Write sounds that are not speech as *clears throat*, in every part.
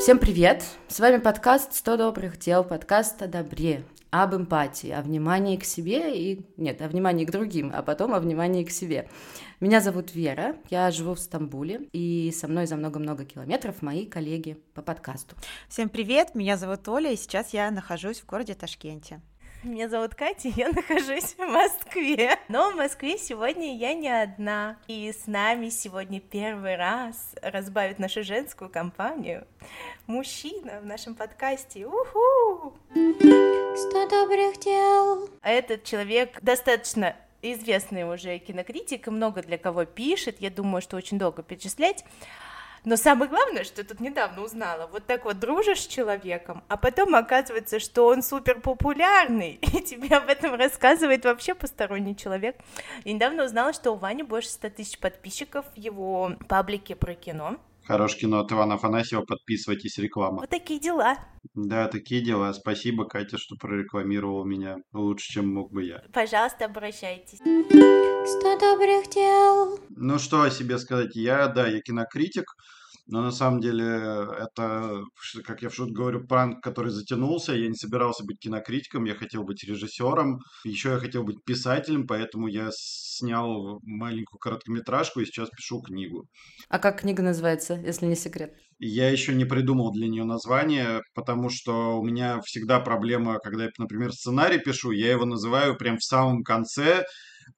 Всем привет! С вами подкаст «100 добрых дел», подкаст о добре, об эмпатии, о внимании к себе и... Нет, о внимании к другим, а потом о внимании к себе. Меня зовут Вера, я живу в Стамбуле, и со мной за много-много километров мои коллеги по подкасту. Всем привет, меня зовут Оля, и сейчас я нахожусь в городе Ташкенте. Меня зовут Катя, я нахожусь в Москве. Но в Москве сегодня я не одна. И с нами сегодня первый раз разбавит нашу женскую компанию мужчина в нашем подкасте. Уху! Сто добрых дел. Этот человек достаточно известный уже кинокритик, и много для кого пишет, я думаю, что очень долго перечислять. Но самое главное, что я тут недавно узнала, вот так вот дружишь с человеком, а потом оказывается, что он супер популярный, *laughs* и тебе об этом рассказывает вообще посторонний человек. И недавно узнала, что у Вани больше 100 тысяч подписчиков в его паблике про кино. Хорош кино от Ивана Афанасьева, подписывайтесь, реклама. Вот такие дела. Да, такие дела. Спасибо, Катя, что прорекламировала меня лучше, чем мог бы я. Пожалуйста, обращайтесь. Сто добрых дел. Ну что о себе сказать? Я, да, я кинокритик, но на самом деле это, как я в шутку говорю, пранк, который затянулся. Я не собирался быть кинокритиком, я хотел быть режиссером. Еще я хотел быть писателем, поэтому я снял маленькую короткометражку и сейчас пишу книгу. А как книга называется, если не секрет? Я еще не придумал для нее название, потому что у меня всегда проблема, когда я, например, сценарий пишу, я его называю прям в самом конце,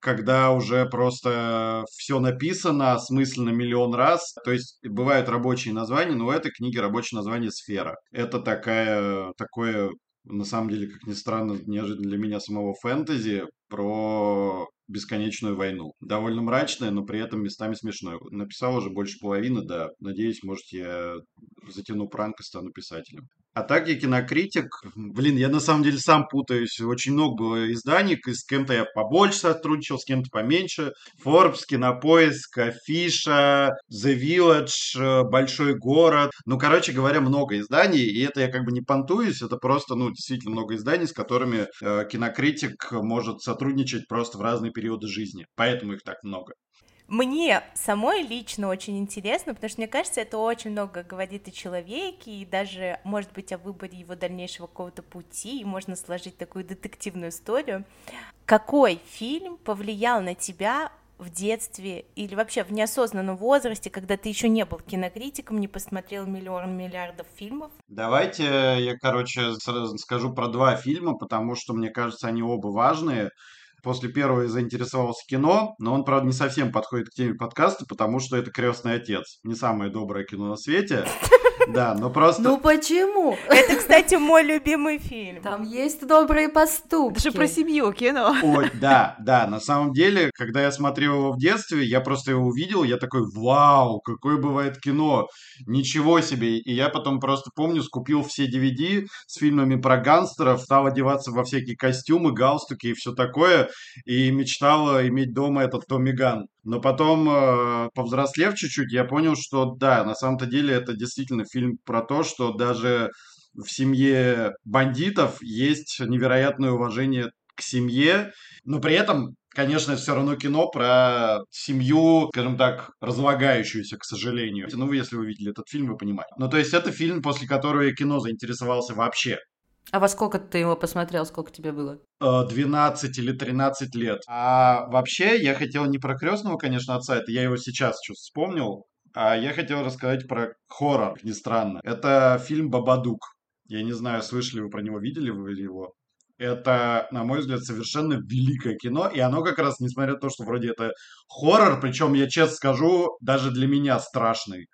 когда уже просто все написано, осмысленно миллион раз. То есть бывают рабочие названия, но у этой книги рабочее название «Сфера». Это такая, такое на самом деле, как ни странно, неожиданно для меня самого фэнтези про бесконечную войну. Довольно мрачное, но при этом местами смешное. Написал уже больше половины, да. Надеюсь, может, я затяну пранк и стану писателем. А так я кинокритик. Блин, я на самом деле сам путаюсь. Очень много было изданий. С кем-то я побольше сотрудничал, с кем-то поменьше. Forbes, Кинопоиск, Афиша, The Village, Большой город. Ну, короче говоря, много изданий. И это я как бы не понтуюсь. Это просто, ну, действительно много изданий, с которыми э, кинокритик может сотрудничать просто в разные периоды жизни. Поэтому их так много. Мне самой лично очень интересно, потому что мне кажется, это очень много говорит о человеке, и даже, может быть, о выборе его дальнейшего какого-то пути, и можно сложить такую детективную историю. Какой фильм повлиял на тебя в детстве или вообще в неосознанном возрасте, когда ты еще не был кинокритиком, не посмотрел миллион миллиардов фильмов? Давайте я, короче, скажу про два фильма, потому что, мне кажется, они оба важные после первого заинтересовался кино, но он, правда, не совсем подходит к теме подкаста, потому что это «Крестный отец». Не самое доброе кино на свете. Да, но просто... Ну почему? Это, кстати, мой любимый фильм. Там есть добрые поступки. Это же про семью кино. Ой, да, да, на самом деле, когда я смотрел его в детстве, я просто его увидел, я такой, вау, какое бывает кино, ничего себе. И я потом просто помню, скупил все DVD с фильмами про гангстеров, стал одеваться во всякие костюмы, галстуки и все такое, и мечтал иметь дома этот Томми Ган. Но потом, э, повзрослев чуть-чуть, я понял, что да, на самом-то деле это действительно фильм про то, что даже в семье бандитов есть невероятное уважение к семье, но при этом, конечно, все равно кино про семью, скажем так, разлагающуюся, к сожалению. Ну, если вы видели этот фильм, вы понимаете. Ну, то есть это фильм, после которого я кино заинтересовался вообще. А во сколько ты его посмотрел, сколько тебе было? 12 или 13 лет. А вообще, я хотел не про крестного, конечно, отца, это я его сейчас что вспомнил, а я хотел рассказать про хоррор, не странно. Это фильм «Бабадук». Я не знаю, слышали вы про него, видели вы его? Это, на мой взгляд, совершенно великое кино, и оно как раз, несмотря на то, что вроде это хоррор, причем, я честно скажу, даже для меня страшный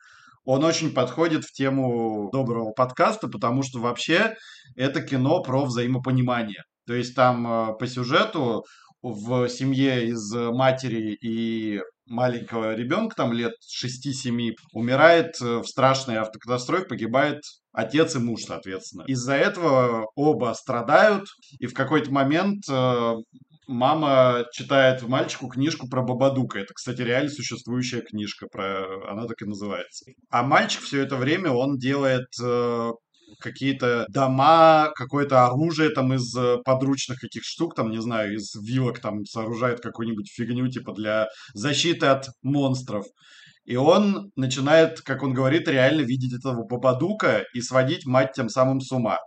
он очень подходит в тему доброго подкаста, потому что вообще это кино про взаимопонимание. То есть там э, по сюжету в семье из матери и маленького ребенка, там лет 6-7, умирает э, в страшной автокатастрофе, погибает отец и муж, соответственно. Из-за этого оба страдают, и в какой-то момент э, мама читает мальчику книжку про Бабадука. Это, кстати, реально существующая книжка, про... она так и называется. А мальчик все это время, он делает э, какие-то дома, какое-то оружие там из э, подручных каких штук, там, не знаю, из вилок там сооружает какую-нибудь фигню, типа для защиты от монстров. И он начинает, как он говорит, реально видеть этого Бабадука и сводить мать тем самым с ума.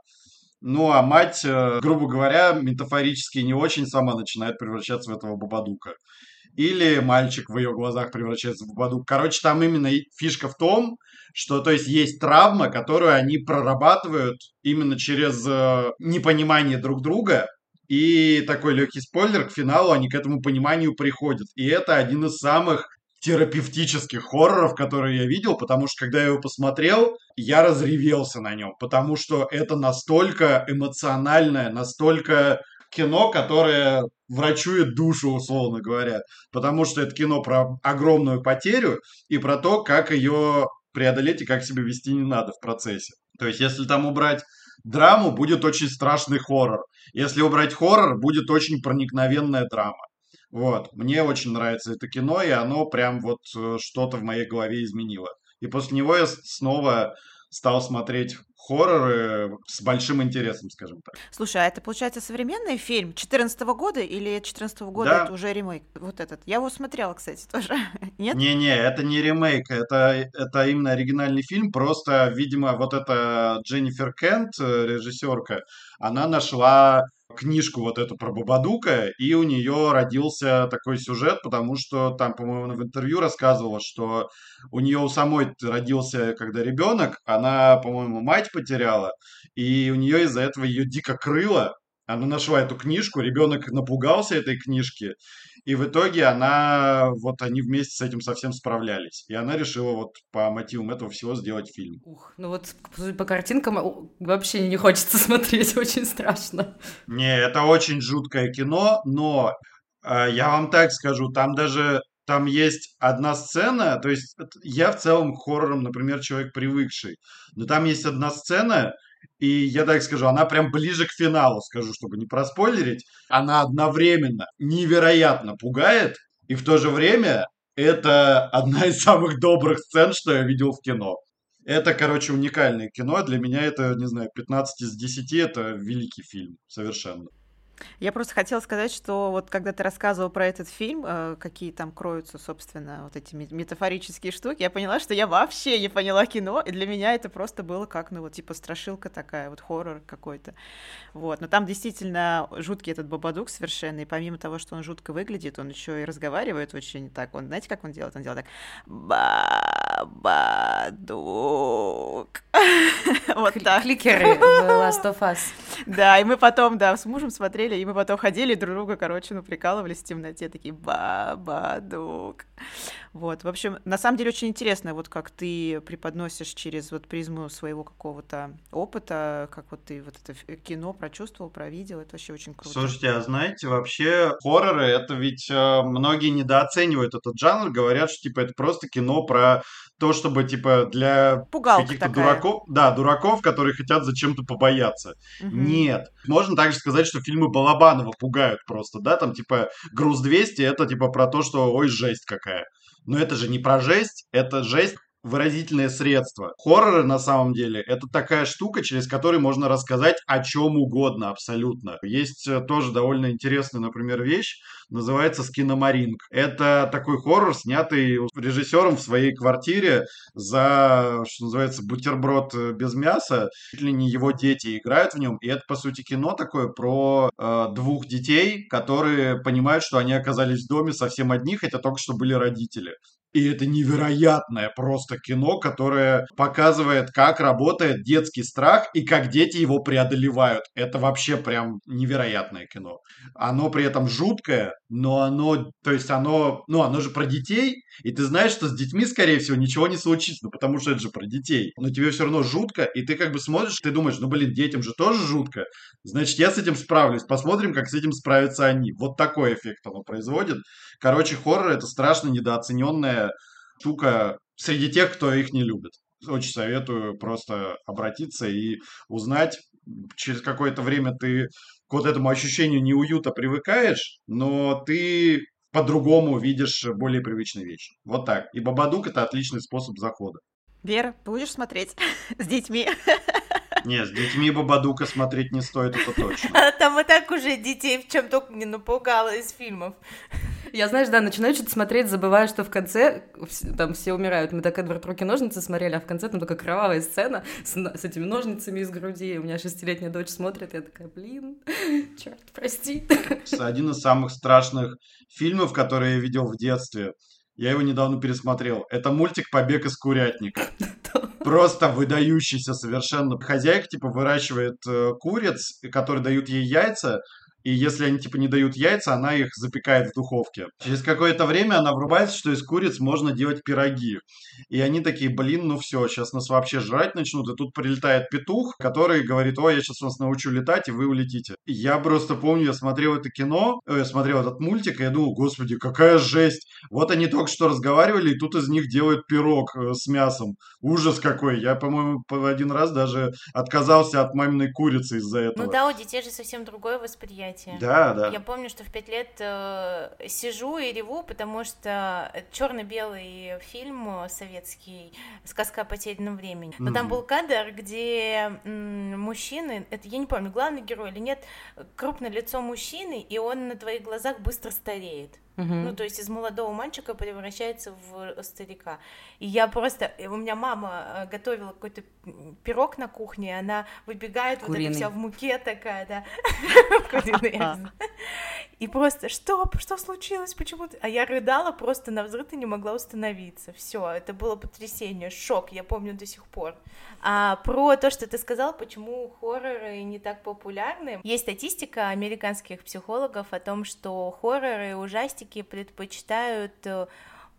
Ну, а мать, э, грубо говоря, метафорически не очень сама начинает превращаться в этого Бабадука. Или мальчик в ее глазах превращается в Бабадук. Короче, там именно фишка в том, что, то есть, есть травма, которую они прорабатывают именно через э, непонимание друг друга, и такой легкий спойлер, к финалу они к этому пониманию приходят. И это один из самых терапевтических хорроров, которые я видел, потому что когда я его посмотрел, я разревелся на нем, потому что это настолько эмоциональное, настолько кино, которое врачует душу, условно говоря, потому что это кино про огромную потерю и про то, как ее преодолеть и как себя вести не надо в процессе. То есть, если там убрать драму, будет очень страшный хоррор. Если убрать хоррор, будет очень проникновенная драма. Вот, мне очень нравится это кино, и оно прям вот э, что-то в моей голове изменило. И после него я снова стал смотреть хорроры с большим интересом, скажем так. Слушай, а это, получается, современный фильм 14 года или 14 года да. это уже ремейк? Вот этот. Я его смотрела, кстати, *laughs* тоже. Нет? Не-не, это не ремейк, это, это именно оригинальный фильм, просто, видимо, вот эта Дженнифер Кент, э, режиссерка, она нашла книжку вот эту про Бабадука, и у нее родился такой сюжет, потому что там, по-моему, в интервью рассказывала, что у нее у самой родился, когда ребенок, она, по-моему, мать потеряла, и у нее из-за этого ее дико крыло, она нашла эту книжку, ребенок напугался этой книжки, и в итоге она, вот они вместе с этим совсем справлялись. И она решила вот по мотивам этого всего сделать фильм. Ух, ну вот по картинкам вообще не хочется *laughs* смотреть, очень страшно. Не, это очень жуткое кино, но э, я вам так скажу, там даже там есть одна сцена, то есть я в целом к хоррорам, например, человек привыкший, но там есть одна сцена, и я так скажу, она прям ближе к финалу, скажу, чтобы не проспойлерить. Она одновременно невероятно пугает, и в то же время это одна из самых добрых сцен, что я видел в кино. Это, короче, уникальное кино. Для меня это, не знаю, 15 из 10 это великий фильм. Совершенно. Я просто хотела сказать, что вот когда ты рассказывал про этот фильм, э, какие там кроются, собственно, вот эти метафорические штуки, я поняла, что я вообще не поняла кино, и для меня это просто было как, ну, вот, типа, страшилка такая, вот хоррор какой-то. Вот, но там действительно жуткий этот Бабадук совершенно, и помимо того, что он жутко выглядит, он еще и разговаривает очень так. Он, знаете, как он делает? Он делает так Бабадук. *laughs* Вот так. Кликеры Last of Us. *laughs* Да, и мы потом, да, с мужем смотрели, и мы потом ходили друг друга, короче, ну, прикалывались в темноте, такие Бабадук. Вот, в общем, на самом деле очень интересно, вот как ты преподносишь через вот призму своего какого-то опыта, как вот ты вот это кино прочувствовал, провидел, это вообще очень круто. Слушайте, а знаете, вообще хорроры, это ведь э, многие недооценивают этот жанр, говорят, что типа это просто кино про то, чтобы, типа, для каких-то дураков, да, дураков, которые хотят зачем-то побояться. Угу. Нет. Можно также сказать, что фильмы Балабанова пугают просто, да, там, типа, «Груз-200» это, типа, про то, что, ой, жесть какая. Но это же не про жесть, это жесть выразительное средство. Хорроры, на самом деле, это такая штука, через которую можно рассказать о чем угодно абсолютно. Есть э, тоже довольно интересная, например, вещь, называется «Скиномаринг». Это такой хоррор, снятый режиссером в своей квартире за, что называется, бутерброд э, без мяса. Чуть ли не его дети играют в нем. И это, по сути, кино такое про э, двух детей, которые понимают, что они оказались в доме совсем одни, хотя только что были родители. И это невероятное просто кино, которое показывает, как работает детский страх и как дети его преодолевают. Это вообще прям невероятное кино. Оно при этом жуткое, но оно, то есть оно, ну оно же про детей, и ты знаешь, что с детьми, скорее всего, ничего не случится, ну потому что это же про детей. Но тебе все равно жутко, и ты как бы смотришь, ты думаешь, ну блин, детям же тоже жутко, значит я с этим справлюсь, посмотрим, как с этим справятся они. Вот такой эффект оно производит. Короче, хоррор это страшно недооцененная штука среди тех, кто их не любит. Очень советую просто обратиться и узнать. Через какое-то время ты к вот этому ощущению неуюта привыкаешь, но ты по-другому видишь более привычные вещи. Вот так. И Бабадук это отличный способ захода. Вера, будешь смотреть *laughs* с детьми? Не, с детьми Бабадука смотреть не стоит, это точно. *laughs* Там и так уже детей в чем только не напугало из фильмов. Я, знаешь, да, начинаю что-то смотреть, забываю, что в конце там все умирают. Мы так Эдвард руки-ножницы смотрели, а в конце там только кровавая сцена с, с этими ножницами из груди. У меня шестилетняя дочь смотрит, я такая, блин, *laughs* черт, прости. С- Один из самых страшных фильмов, которые я видел в детстве. Я его недавно пересмотрел. Это мультик «Побег из курятника». Просто выдающийся совершенно. Хозяйка, типа, выращивает э, куриц, которые дают ей яйца, и если они, типа, не дают яйца, она их запекает в духовке. Через какое-то время она врубается, что из куриц можно делать пироги. И они такие, блин, ну все, сейчас нас вообще жрать начнут. И тут прилетает петух, который говорит, ой, я сейчас вас научу летать, и вы улетите. И я просто помню, я смотрел это кино, э, я смотрел этот мультик, и я думал, господи, какая жесть. Вот они только что разговаривали, и тут из них делают пирог э, с мясом. Ужас какой. Я, по-моему, по- один раз даже отказался от маминой курицы из-за этого. Ну да, у детей же совсем другое восприятие. Да, да. Я помню, что в пять лет э, сижу и реву, потому что черно-белый фильм советский «Сказка о потерянном времени». Но там Мгм. был кадр, где м, мужчины, это я не помню, главный герой или нет, крупное лицо мужчины, и он на твоих глазах быстро стареет. Мгм. Ну, то есть из молодого мальчика превращается в старика. И я просто... и У меня мама э, готовила какой-то пирог на кухне, она выбегает вот Куриный. эта вся в муке такая, да. *laughs* И просто, что, что случилось, почему ты... А я рыдала просто на взрыв и не могла установиться. Все, это было потрясение, шок, я помню до сих пор. А про то, что ты сказал, почему хорроры не так популярны. Есть статистика американских психологов о том, что хорроры и ужастики предпочитают э,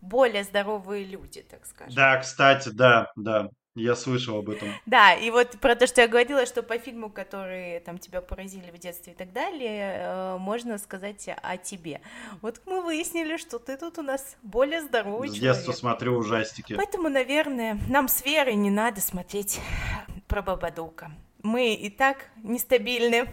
более здоровые люди, так скажем. Да, кстати, да, да. Я слышал об этом. Да, и вот про то, что я говорила, что по фильму, которые там тебя поразили в детстве и так далее, э, можно сказать о тебе. Вот мы выяснили, что ты тут у нас более здоровый С человек. детства смотрю ужастики. Поэтому, наверное, нам с Верой не надо смотреть про Бабадука. Мы и так нестабильны.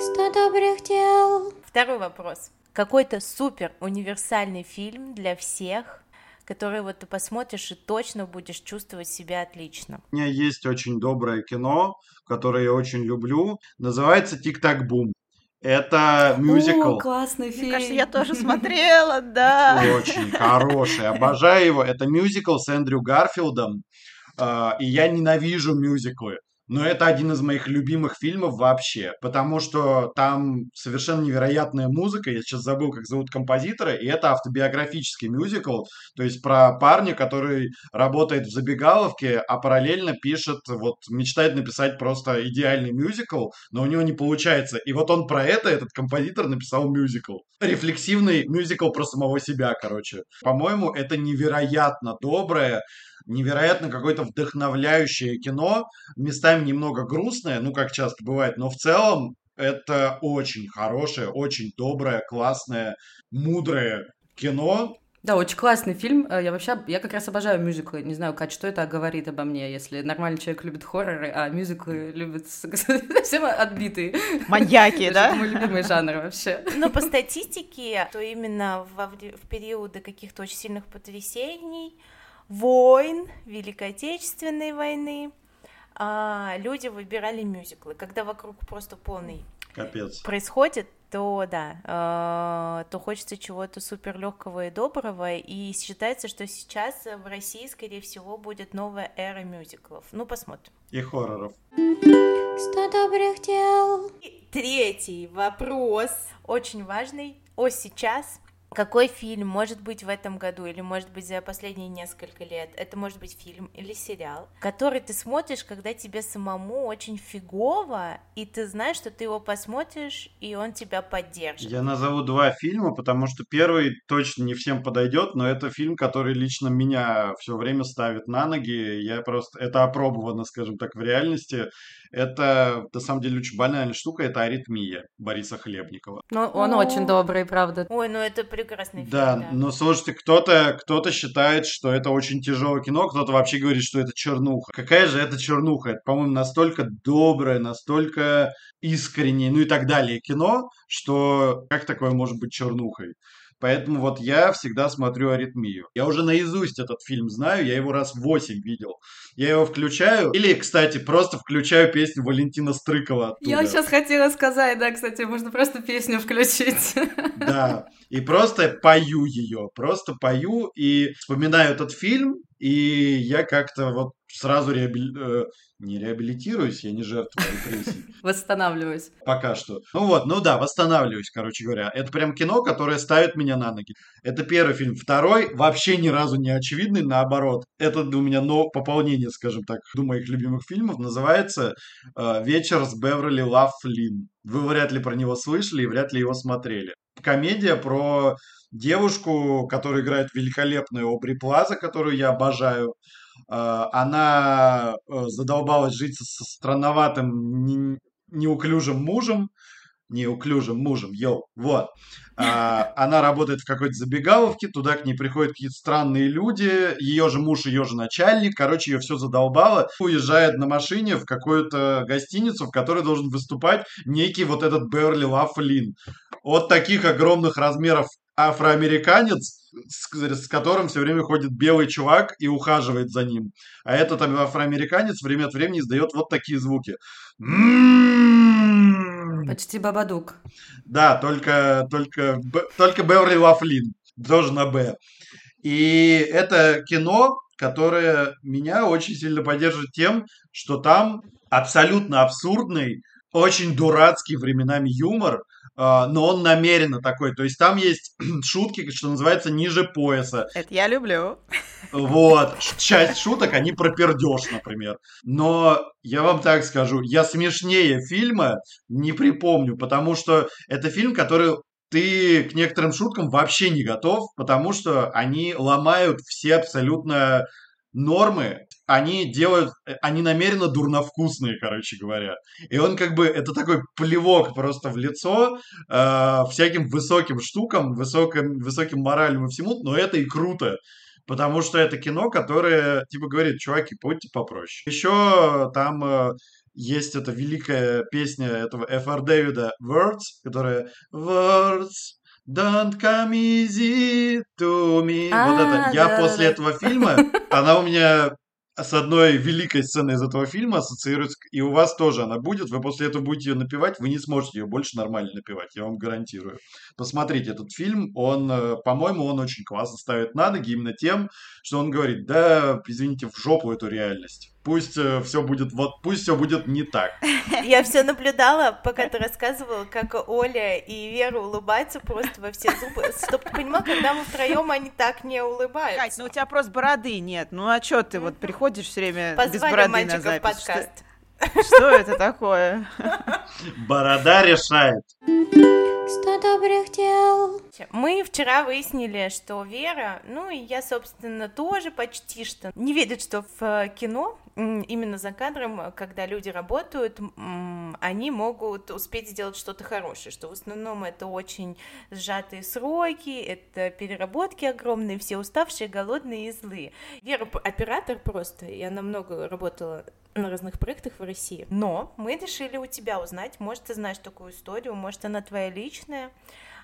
Сто добрых дел. Второй вопрос. Какой-то супер универсальный фильм для всех, который вот ты посмотришь и точно будешь чувствовать себя отлично. У меня есть очень доброе кино, которое я очень люблю. Называется «Тик-так-бум». Это мюзикл. О, классный Мне фильм. кажется, я тоже *laughs* смотрела, да. Очень хороший. Обожаю его. Это мюзикл с Эндрю Гарфилдом. А, И я ненавижу мюзиклы. Но это один из моих любимых фильмов вообще, потому что там совершенно невероятная музыка. Я сейчас забыл, как зовут композитора, и это автобиографический мюзикл, то есть про парня, который работает в забегаловке, а параллельно пишет, вот мечтает написать просто идеальный мюзикл, но у него не получается. И вот он про это, этот композитор, написал мюзикл. Рефлексивный мюзикл про самого себя, короче. По-моему, это невероятно доброе, невероятно какое-то вдохновляющее кино, местами немного грустное, ну, как часто бывает, но в целом это очень хорошее, очень доброе, классное, мудрое кино. Да, очень классный фильм. Э, Я вообще, я как раз обожаю мюзиклы. Не знаю, Кать, что это говорит обо мне, если нормальный человек любит хорроры, а мюзиклы любят *laughs* совсем отбитые. Маньяки, *laughs* Это да? мой любимый жанр вообще. Но по статистике, то именно в периоды каких-то очень сильных потрясений, войн, Великой Отечественной войны, а, люди выбирали мюзиклы. Когда вокруг просто полный Капец. происходит, то да, а, то хочется чего-то супер легкого и доброго, и считается, что сейчас в России, скорее всего, будет новая эра мюзиклов. Ну, посмотрим. И хорроров. Сто добрых дел. И третий вопрос, очень важный, о сейчас. Какой фильм может быть в этом году или может быть за последние несколько лет? Это может быть фильм или сериал, который ты смотришь, когда тебе самому очень фигово, и ты знаешь, что ты его посмотришь, и он тебя поддержит. Я назову два фильма, потому что первый точно не всем подойдет, но это фильм, который лично меня все время ставит на ноги. Я просто... Это опробовано, скажем так, в реальности. Это, на самом деле, очень банальная штука. Это «Аритмия» Бориса Хлебникова. Но он О. очень добрый, правда. Ой, ну это прекрасный фильм. Да, но слушайте, кто-то кто считает, что это очень тяжелое кино, кто-то вообще говорит, что это чернуха. Какая же это чернуха? Это, по-моему, настолько доброе, настолько искреннее, ну и так далее кино, что как такое может быть чернухой. Поэтому вот я всегда смотрю «Аритмию». Я уже наизусть этот фильм знаю, я его раз восемь видел. Я его включаю, или, кстати, просто включаю песню Валентина Стрыкова оттуда. Я сейчас хотела сказать, да, кстати, можно просто песню включить. Да, и просто пою ее, просто пою и вспоминаю этот фильм, и я как-то вот сразу реабили... э, не реабилитируюсь, я не жертва репрессий. *laughs* Восстанавливаюсь. Пока что. Ну вот, ну да, восстанавливаюсь, короче говоря. Это прям кино, которое ставит меня на ноги. Это первый фильм. Второй вообще ни разу не очевидный, наоборот. Это у меня но пополнение, скажем так, до моих любимых фильмов. Называется э, «Вечер с Беверли Лафлин». Вы вряд ли про него слышали и вряд ли его смотрели. Комедия про девушку, которая играет великолепную Обри Плаза, которую я обожаю. Э, Она э, задолбалась жить со странноватым, не- неуклюжим мужем, неуклюжим мужем, йоу, вот. А, *laughs* Она работает в какой-то забегаловке, туда к ней приходят какие-то странные люди, ее же муж, ее же начальник, короче, ее все задолбало. Уезжает на машине в какую-то гостиницу, в которой должен выступать некий вот этот Берли Лафлин. От таких огромных размеров афроамериканец, с, с которым все время ходит белый чувак и ухаживает за ним. А этот афроамериканец время от времени издает вот такие звуки. Почти Бабадук. Да, только, только, только Беверли Лафлин. Тоже на Б. И это кино, которое меня очень сильно поддерживает тем, что там абсолютно абсурдный, очень дурацкий временами юмор, но он намеренно такой. То есть там есть *clears throat* шутки, что называется, ниже пояса. Это я люблю. Вот. *laughs* Часть шуток, они про пердеж, например. Но я вам так скажу, я смешнее фильма не припомню, потому что это фильм, который ты к некоторым шуткам вообще не готов, потому что они ломают все абсолютно нормы, они делают, э, они намеренно дурновкусные, короче говоря. И он как бы, это такой плевок просто в лицо э, всяким высоким штукам, высоким, высоким моралям и всему, но это и круто. Потому что это кино, которое, типа, говорит, чуваки, будьте попроще. Еще там э, есть эта великая песня этого Ф.Р. Дэвида Words, которая Words don't come easy to me. вот А, это. Я да, после да. этого фильма, она у меня с одной великой сценой из этого фильма ассоциируется, и у вас тоже она будет, вы после этого будете ее напевать, вы не сможете ее больше нормально напевать, я вам гарантирую. Посмотрите этот фильм, он, э, по-моему, он очень классно ставит на ноги именно тем, что он говорит, да, извините, в жопу эту реальность. Пусть все будет вот, пусть все будет не так. *laughs* Я все наблюдала, пока ты рассказывала, как Оля и Вера улыбаются просто во все зубы. Чтоб ты понимал, когда мы втроем, они так не Кать, улыбаются. ну у тебя просто бороды нет. Ну а чё ты вот приходишь все время без Позвали бороды на запись? Что, подкаст. что это такое? *laughs* Борода решает. Сто добрых дел. Мы вчера выяснили, что Вера, ну и я, собственно, тоже почти что не верит, что в э, кино, именно за кадром, когда люди работают, они могут успеть сделать что-то хорошее, что в основном это очень сжатые сроки, это переработки огромные, все уставшие, голодные и злые. Вера оператор просто, и она много работала на разных проектах в России. Но мы решили у тебя узнать, может, ты знаешь такую историю, может, она твоя личная,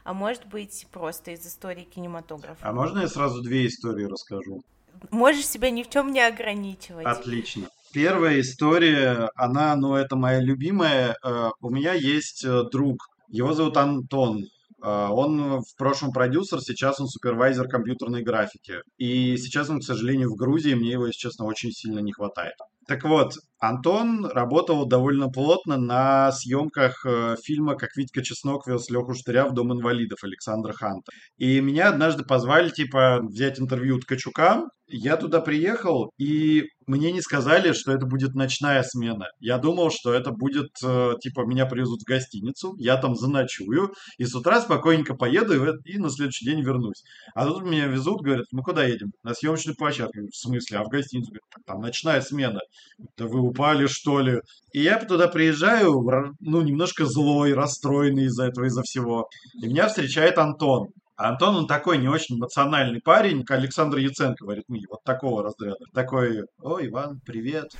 а может быть, просто из истории кинематографа. А можно я сразу две истории расскажу? Можешь себя ни в чем не ограничивать. Отлично. Первая история, она, ну, это моя любимая. Э, У меня есть э, друг, его зовут Антон. Э, Он в прошлом продюсер, сейчас он супервайзер компьютерной графики. И сейчас он, к сожалению, в Грузии, мне его, если честно, очень сильно не хватает. Так вот, Антон работал довольно плотно на съемках э, фильма «Как Витька Чеснок вез Леху Штыря в Дом инвалидов» Александра Ханта. И меня однажды позвали, типа, взять интервью у Ткачука. Я туда приехал, и мне не сказали, что это будет ночная смена. Я думал, что это будет, э, типа, меня привезут в гостиницу, я там заночую, и с утра спокойненько поеду, и, и на следующий день вернусь. А тут меня везут, говорят, мы куда едем? На съемочную площадку. В смысле? А в гостиницу? Говорят, «Так там ночная смена. Да вы упали, что ли? И я туда приезжаю, ну, немножко злой, расстроенный из-за этого, из-за всего. И меня встречает Антон. Антон, он такой не очень эмоциональный парень, Александр Яценко в «Аритмии», вот такого разряда. Такой, о, Иван, привет.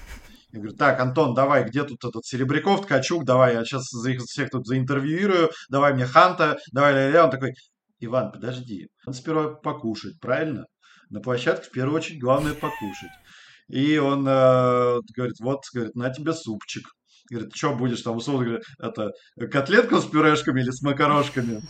Я говорю, так, Антон, давай, где тут этот Серебряков, Ткачук, давай, я сейчас за их всех тут заинтервьюирую, давай мне Ханта, давай, ля, ля. Он такой, Иван, подожди, надо сперва покушать, правильно? На площадке в первую очередь главное покушать. И он э, говорит, вот, говорит, на тебе супчик. Говорит, что будешь там, условно говоря, это котлетку с пюрешками или с макарошками?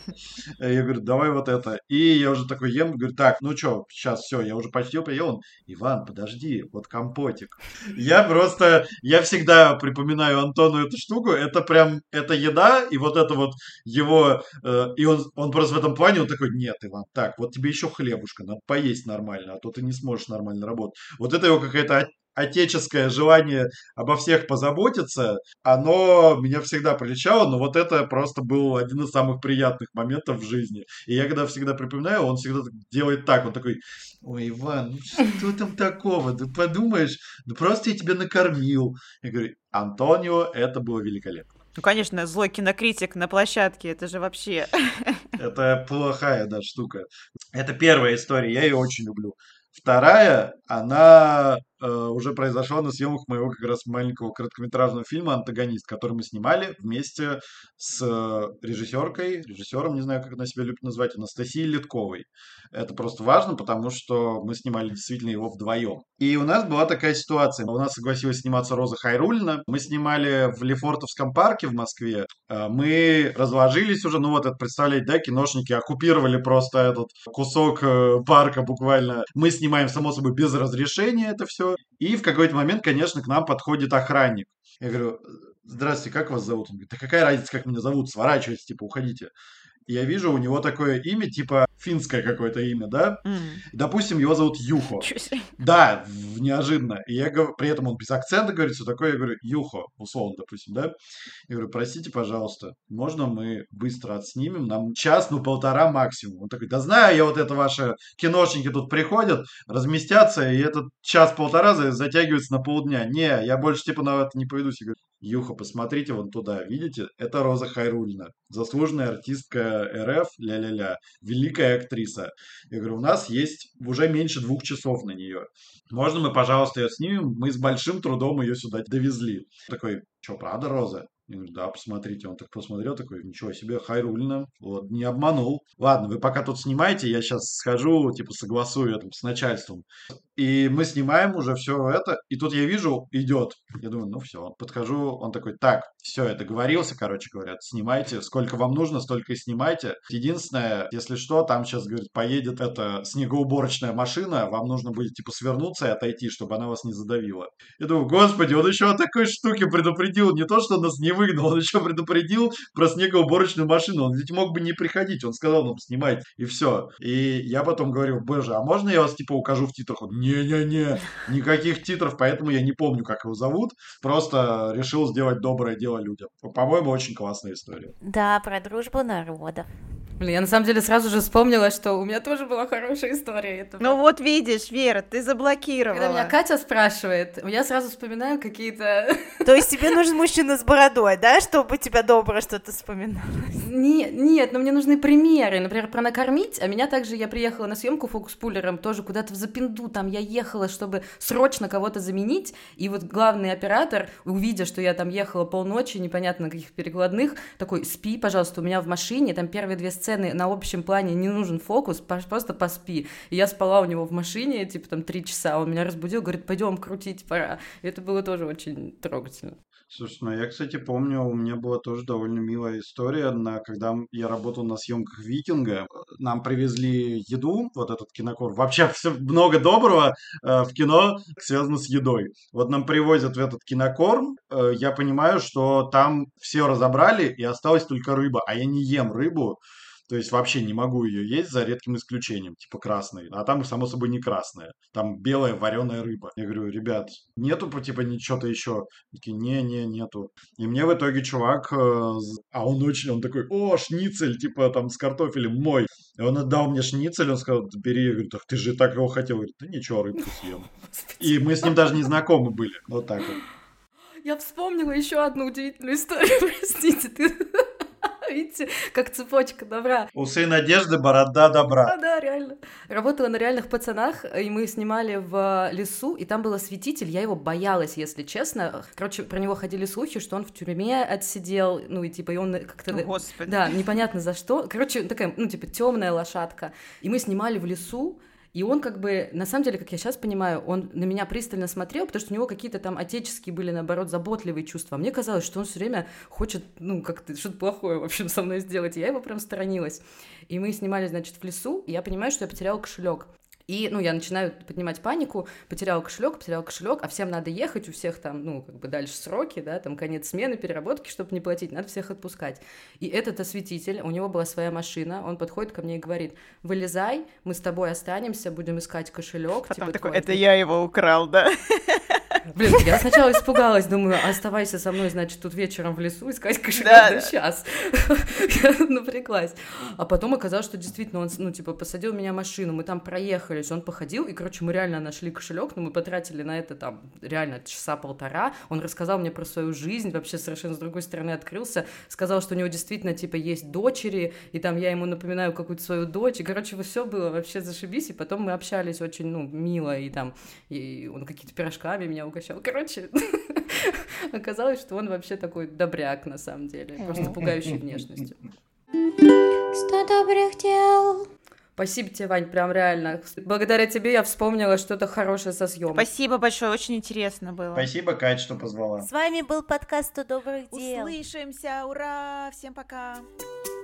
Я говорю, давай вот это. И я уже такой ем, говорю, так, ну что, сейчас все, я уже почти поел. Он, Иван, подожди, вот компотик. Я просто, я всегда припоминаю Антону эту штуку, это прям, это еда, и вот это вот его, э, и он, он просто в этом плане, он такой, нет, Иван, так, вот тебе еще хлебушка, надо поесть нормально, а то ты не сможешь нормально работать. Вот это его какая-то отеческое желание обо всех позаботиться, оно меня всегда приличало, но вот это просто был один из самых приятных моментов в жизни. И я когда всегда припоминаю, он всегда делает так, он такой, ой, Иван, ну что там такого, ты подумаешь, ну просто я тебя накормил. Я говорю, Антонио, это было великолепно. Ну, конечно, злой кинокритик на площадке, это же вообще... *laughs* Это плохая, да, штука. Это первая история, я ее очень люблю. Вторая, она уже произошла на съемках моего как раз маленького короткометражного фильма «Антагонист», который мы снимали вместе с режиссеркой, режиссером, не знаю, как она себя любит назвать, Анастасией Литковой. Это просто важно, потому что мы снимали действительно его вдвоем. И у нас была такая ситуация. У нас согласилась сниматься Роза Хайрулина. Мы снимали в Лефортовском парке в Москве. Э, мы разложились уже, ну вот это представляете, да, киношники оккупировали просто этот кусок э, парка буквально. Мы снимаем, само собой, без разрешения это все. И в какой-то момент, конечно, к нам подходит охранник. Я говорю, здравствуйте, как вас зовут? Он говорит, да какая разница, как меня зовут, сворачивайтесь, типа, уходите. Я вижу у него такое имя, типа финское какое-то имя, да? Mm. Допустим, его зовут Юхо. *laughs* Да, неожиданно. И я говорю, при этом он без акцента говорит, все такое. Я говорю, Юхо, условно, допустим, да? Я говорю, простите, пожалуйста, можно мы быстро отснимем? Нам час, ну, полтора максимум. Он такой, да знаю я вот это ваши киношники тут приходят, разместятся, и этот час-полтора затягивается на полдня. Не, я больше типа на это не поведусь. Я говорю, Юха, посмотрите вон туда, видите? Это Роза Хайрулина, заслуженная артистка РФ, ля-ля-ля, великая актриса. Я говорю, у нас есть уже меньше двух часов на нее. Можно мы, пожалуйста, ее снимем? Мы с большим трудом ее сюда довезли. Такой, что, правда, Роза? Я говорю, да, посмотрите. Он так посмотрел, такой, ничего себе, Хайрулина. Вот, не обманул. Ладно, вы пока тут снимаете, я сейчас схожу, типа, согласую это с начальством. И мы снимаем уже все это, и тут я вижу, идет. Я думаю, ну все, подхожу, он такой, так, все, я договорился, короче говоря, снимайте, сколько вам нужно, столько и снимайте. Единственное, если что, там сейчас, говорит, поедет эта снегоуборочная машина, вам нужно будет, типа, свернуться и отойти, чтобы она вас не задавила. Я думаю, господи, он еще о такой штуке предупредил, не то, что нас не выгнал, он еще предупредил про снегоуборочную машину, он ведь мог бы не приходить, он сказал нам снимать, и все. И я потом говорю, боже, а можно я вас, типа, укажу в титрах? Не-не-не, никаких титров, поэтому я не помню, как его зовут. Просто решил сделать доброе дело людям. По-моему, очень классная история. Да, про дружбу народов. Блин, я на самом деле сразу же вспомнила, что у меня тоже была хорошая история. Это... Ну вот видишь, Вера, ты заблокировала. Когда меня Катя спрашивает, я сразу вспоминаю какие-то... *laughs* То есть тебе нужен мужчина с бородой, да, чтобы тебя добро что-то вспоминалось? Нет, нет, но мне нужны примеры. Например, про накормить, а меня также, я приехала на съемку фокус-пулером, тоже куда-то в запинду, там я ехала, чтобы срочно кого-то заменить, и вот главный оператор, увидя, что я там ехала полночи, непонятно на каких перекладных, такой, спи, пожалуйста, у меня в машине, там первые две сцены на общем плане не нужен фокус, просто поспи. И я спала у него в машине, типа там три часа, он меня разбудил, говорит, пойдем крутить пора. И это было тоже очень трогательно. Слушай, ну я, кстати, помню, у меня была тоже довольно милая история, на, когда я работал на съемках «Викинга». Нам привезли еду, вот этот кинокор. Вообще *laughs* все много доброго э, в кино связано с едой. Вот нам привозят в этот кинокорм, э, я понимаю, что там все разобрали и осталась только рыба, а я не ем рыбу. То есть вообще не могу ее есть за редким исключением, типа красной. А там, само собой, не красная. Там белая вареная рыба. Я говорю, ребят, нету типа ничего-то еще? Такие, не-не, нету. И мне в итоге чувак, э, а он очень, он такой, о, шницель, типа там с картофелем мой. И он отдал мне шницель, он сказал, бери. Я говорю, так ты же так его хотел. Говорит, да ничего, рыбку съем. И мы с ним даже не знакомы были. Вот так вот. Я вспомнила еще одну удивительную историю, *laughs* простите, ты *laughs* Видите, как цепочка добра. Усы надежды, борода добра. А, да, реально. Работала на реальных пацанах, и мы снимали в лесу, и там был осветитель, я его боялась, если честно. Короче, про него ходили слухи, что он в тюрьме отсидел, ну и типа, и он как-то... О, Господи. Да, непонятно за что. Короче, такая, ну типа, темная лошадка. И мы снимали в лесу, и он как бы, на самом деле, как я сейчас понимаю, он на меня пристально смотрел, потому что у него какие-то там отеческие были, наоборот, заботливые чувства. А мне казалось, что он все время хочет, ну, как-то что-то плохое, в общем, со мной сделать. И я его прям сторонилась. И мы снимали, значит, в лесу, и я понимаю, что я потеряла кошелек. И, ну, я начинаю поднимать панику, потерял кошелек, потерял кошелек, а всем надо ехать, у всех там, ну, как бы дальше сроки, да, там конец смены, переработки, чтобы не платить, надо всех отпускать. И этот осветитель, у него была своя машина, он подходит ко мне и говорит, вылезай, мы с тобой останемся, будем искать кошелек. Потом типа, такой, твой». это я его украл, да? Блин, я сначала испугалась, думаю, оставайся со мной, значит, тут вечером в лесу искать кошелек Да, да, сейчас. Я напряглась. А потом оказалось, что действительно он, ну, типа, посадил меня в машину, мы там проехались, он походил, и, короче, мы реально нашли кошелек, но мы потратили на это там реально часа полтора. Он рассказал мне про свою жизнь, вообще совершенно с другой стороны открылся, сказал, что у него действительно, типа, есть дочери, и там я ему напоминаю какую-то свою дочь, и, короче, все было вообще зашибись, и потом мы общались очень, ну, мило, и там, и он какие-то пирожками меня угощал. Короче, *laughs* оказалось, что он вообще такой добряк, на самом деле, просто пугающий внешностью. Сто добрых дел. Спасибо тебе, Вань, прям реально. Благодаря тебе я вспомнила что-то хорошее со съемок. Спасибо большое, очень интересно было. Спасибо, Кать, что позвала. С вами был подкаст «100 добрых дел». Услышимся, ура, всем пока. Thank